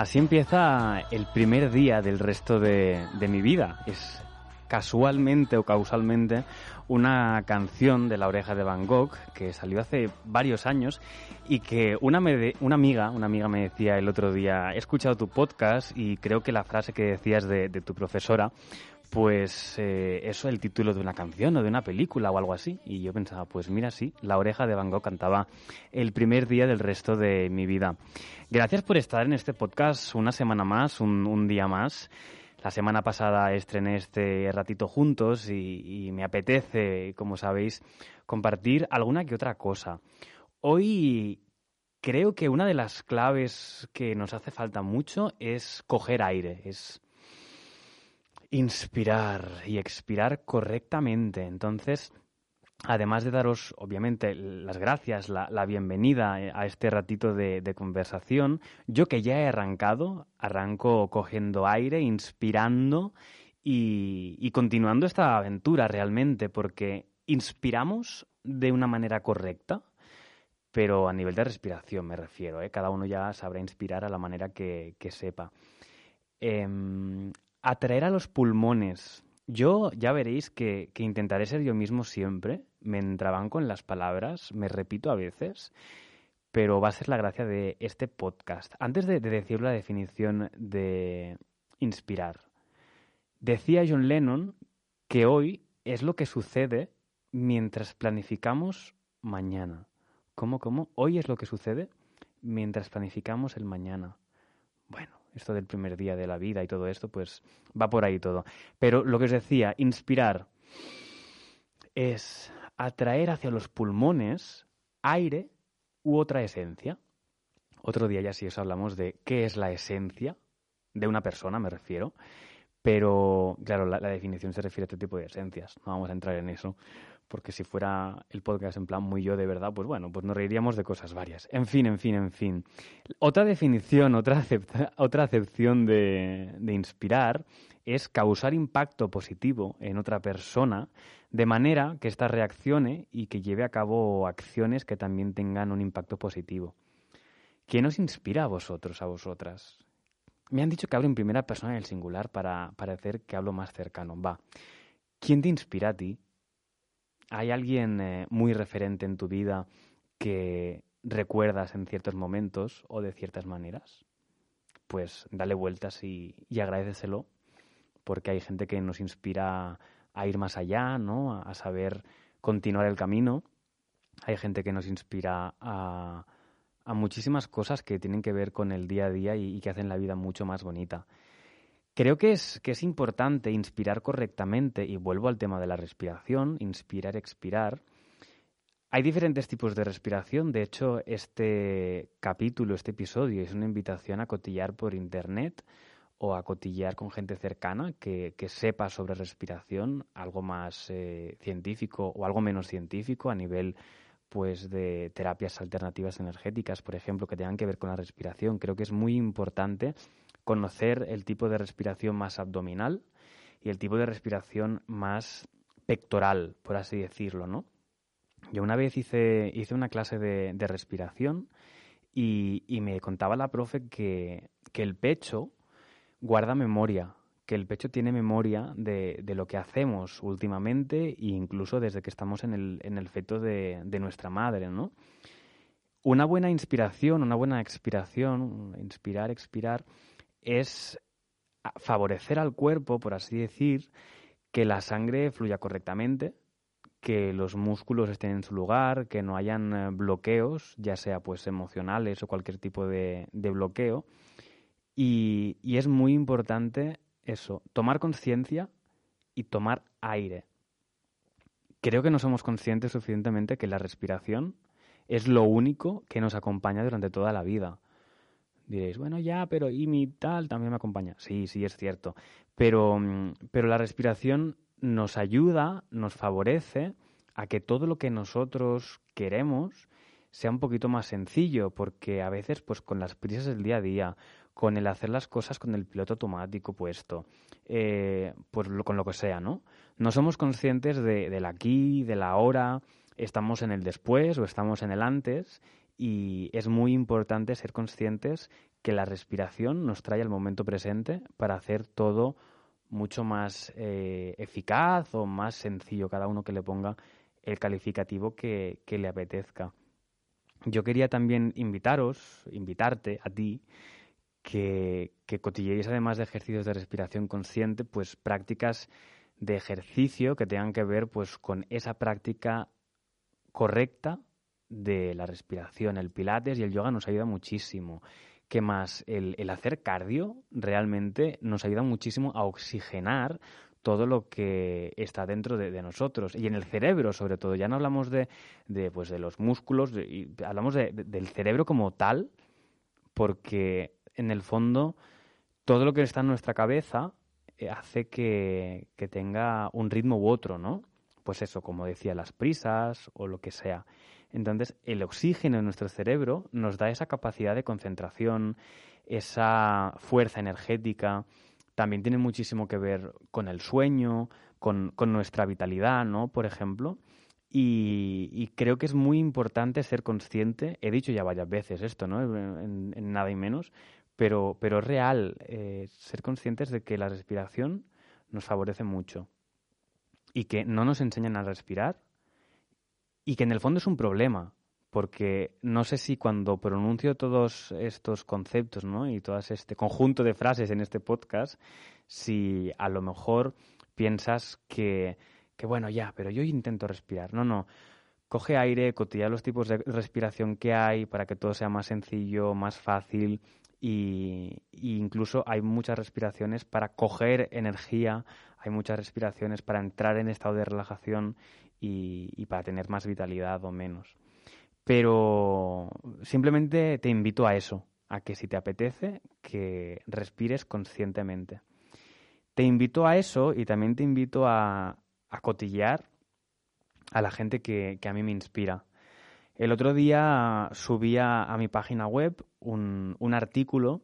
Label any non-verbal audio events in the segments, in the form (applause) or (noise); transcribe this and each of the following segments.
Así empieza el primer día del resto de, mi vida. Es casualmente o causalmente una canción de la oreja de Van Gogh que salió hace varios años y que una, una amiga, una amiga me decía el otro día, he escuchado tu podcast y creo que la frase que decías de, tu profesora pues eh, eso el título de una canción o de una película o algo así. Y yo pensaba, pues mira, sí, La oreja de Van Gogh cantaba el primer día del resto de mi vida. Gracias por estar en este podcast una semana más, un, día más. La semana pasada estrené este ratito juntos y, me apetece, como sabéis, compartir alguna que otra cosa. Hoy creo que una de las claves que nos hace falta mucho es coger aire, es inspirar y expirar correctamente. Entonces, además de daros, obviamente, las gracias, la, bienvenida eh, a este ratito de, conversación, yo que ya he arrancado, arranco cogiendo aire, inspirando y, continuando esta aventura realmente, porque inspiramos de una manera correcta, pero a nivel de respiración me refiero, ¿eh? cada uno ya sabrá inspirar a la manera que, sepa. Em, atraer a los pulmones yo ya veréis que, intentaré ser yo mismo siempre. Me entraban con las palabras, me repito a veces, pero va a ser la gracia de este podcast. Antes de, decir la definición de inspirar, decía John Lennon que hoy es lo que sucede mientras planificamos mañana. ¿Cómo, cómo? Hoy es lo que sucede mientras planificamos el mañana. Esto del primer día de la vida y todo esto, pues va por ahí todo. Pero lo que os decía, inspirar es atraer hacia los pulmones aire u otra esencia. Otro día ya sí os hablamos de qué es la esencia de una persona, me refiero. Pero, claro, la, la, definición se refiere a este tipo de esencias. No vamos a entrar en eso porque si fuera el podcast en plan muy yo de verdad, pues bueno, pues nos reiríamos de cosas varias. En fin, en fin, en fin. Otra definición, otra, (laughs) otra acepción de, de inspirar es causar impacto positivo en otra persona de manera que ésta reaccione y que lleve a cabo acciones que también tengan un impacto positivo. ¿Quién os inspira a vosotros, a vosotras? Me han dicho que hablo en primera persona en el singular para parecer que hablo más cercano. Va. ¿Quién te inspira a ti? ¿Hay alguien eh, muy referente en tu vida que recuerdas en ciertos momentos o de ciertas maneras? Pues dale vueltas y, y porque hay gente que nos inspira a ir más allá, ¿no? A, saber continuar el camino. Hay gente que nos inspira a, a, muchísimas cosas que tienen que ver con el día a día y que hacen la vida mucho más bonita. Creo que es, que es importante inspirar correctamente, y vuelvo al tema de la respiración, inspirar, expirar. Hay diferentes tipos de respiración, de hecho este capítulo, este episodio es una invitación a cotillar por internet o a cotillar con gente cercana que, sepa sobre respiración, algo más eh, científico o algo menos científico a nivel pues de terapias alternativas energéticas, por ejemplo, que tengan que ver con la respiración. Creo que es muy importante conocer el tipo de respiración más abdominal y el tipo de respiración más pectoral, por así decirlo, ¿no? Yo una vez hice, hice una clase de, respiración y, me contaba la profe que, el pecho guarda memoria, que el pecho tiene memoria de, lo que hacemos últimamente e incluso desde que estamos en el, en el feto de, de nuestra madre, ¿no? Una buena inspiración, una buena expiración, inspirar, expirar, es favorecer al cuerpo, por así decir, que la sangre fluya correctamente, que los músculos estén en su lugar, que no hayan eh, bloqueos, ya sea pues emocionales o cualquier tipo de, bloqueo. Y, y, es muy importante eso, tomar conciencia y tomar aire. Creo que no somos conscientes suficientemente que la respiración es lo único que nos acompaña durante toda la vida Diréis, bueno, ya, pero ¿y mi tal también me acompaña? Sí, sí, es cierto. Pero, mm, pero la respiración nos ayuda, nos favorece a que todo lo que nosotros queremos sea un poquito más sencillo, porque a veces, pues con las prisas del día a día, con el hacer las cosas con el piloto automático puesto, eh, pues con lo que sea, ¿no? No somos conscientes de, del aquí, de la ahora, estamos en el después o estamos en el antes y es muy importante ser conscientes que la respiración nos trae al momento presente para hacer todo mucho más eh, eficaz o más sencillo, cada uno que le ponga el calificativo que, le apetezca. Yo quería también invitaros, invitarte a ti, que, que cotilleéis además de ejercicios de respiración consciente, pues prácticas de ejercicio que tengan que ver pues con esa práctica correcta de la respiración. El pilates y el yoga nos ayuda muchísimo. ¿Qué más? El, hacer cardio realmente nos ayuda muchísimo a oxigenar todo lo que está dentro de, nosotros y en el cerebro sobre todo. Ya no hablamos de, de, pues de los músculos, y hablamos del cerebro como tal, porque en el fondo todo lo que está en nuestra cabeza eh, hace que tenga un ritmo u otro, ¿no? Pues eso, como decía, las prisas o lo que sea. Entonces, el oxígeno en nuestro cerebro nos da esa capacidad de concentración, esa fuerza energética. También tiene muchísimo que ver con el sueño, con, nuestra vitalidad, ¿no? Por ejemplo. Y, creo que es muy importante ser consciente, he dicho ya varias veces esto, ¿no? En, nada y menos, pero, pero es real eh, ser conscientes de que la respiración nos favorece mucho y que no nos enseñan a respirar y que en el fondo es un problema, porque no sé si cuando pronuncio todos estos conceptos ¿no? y todo este conjunto de frases en este podcast, si a lo mejor piensas que, que bueno, ya, pero yo intento respirar. No, no. Coge aire, cotilla los tipos de respiración que hay para que todo sea más sencillo, más fácil y, incluso hay muchas respiraciones para coger energía, hay muchas respiraciones para entrar en estado de relajación y, para tener más vitalidad o menos. Pero simplemente te invito a eso, a que si te apetece, que respires conscientemente. Te invito a eso y también te invito a, a cotillear a la gente que, a mí me inspira. El otro día subía a mi página web un, un artículo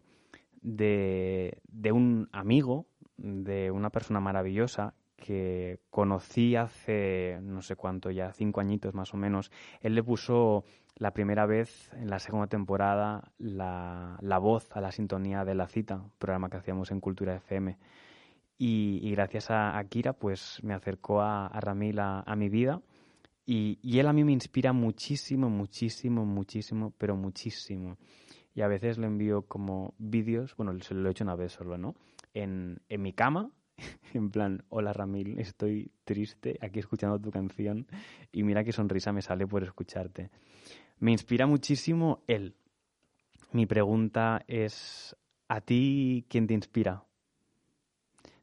de, de, un amigo, de una persona maravillosa que conocí hace no sé cuánto ya, cinco añitos más o menos. Él le puso la primera vez en la segunda temporada la, la voz a la sintonía de la cita, programa que hacíamos en Cultura FM. Y, gracias a, Kira, pues me acercó a, a Ramil a, mi vida. Y, él a mí me inspira muchísimo, muchísimo, muchísimo, pero muchísimo. Y a veces le envío como vídeos, bueno, se lo he hecho una vez solo, ¿no? En, en mi cama, (laughs) en plan, hola Ramil, estoy triste aquí escuchando tu canción y mira qué sonrisa me sale por escucharte. Me inspira muchísimo él. Mi pregunta es, ¿a ti quién te inspira?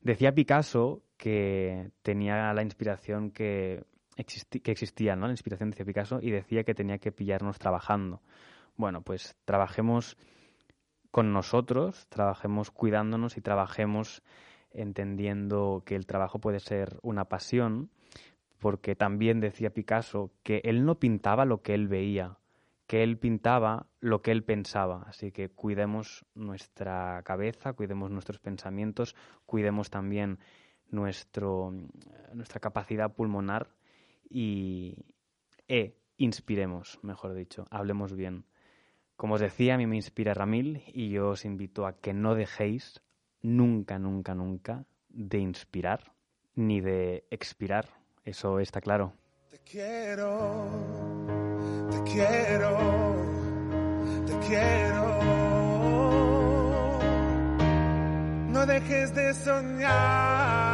Decía Picasso que tenía la inspiración que, que existía, ¿no? La inspiración decía Picasso y decía que tenía que pillarnos trabajando. Bueno, pues trabajemos con nosotros, trabajemos cuidándonos y trabajemos entendiendo que el trabajo puede ser una pasión, porque también decía Picasso que él no pintaba lo que él veía, que él pintaba lo que él pensaba. Así que cuidemos nuestra cabeza, cuidemos nuestros pensamientos, cuidemos también nuestro, nuestra capacidad pulmonar y e inspiremos, mejor dicho, hablemos bien. Como os decía, a mí me inspira Ramil y yo os invito a que no dejéis nunca, nunca, nunca de inspirar ni de expirar. Eso está claro. Te quiero, te quiero, te quiero. No dejes de soñar, no dejes de soñar.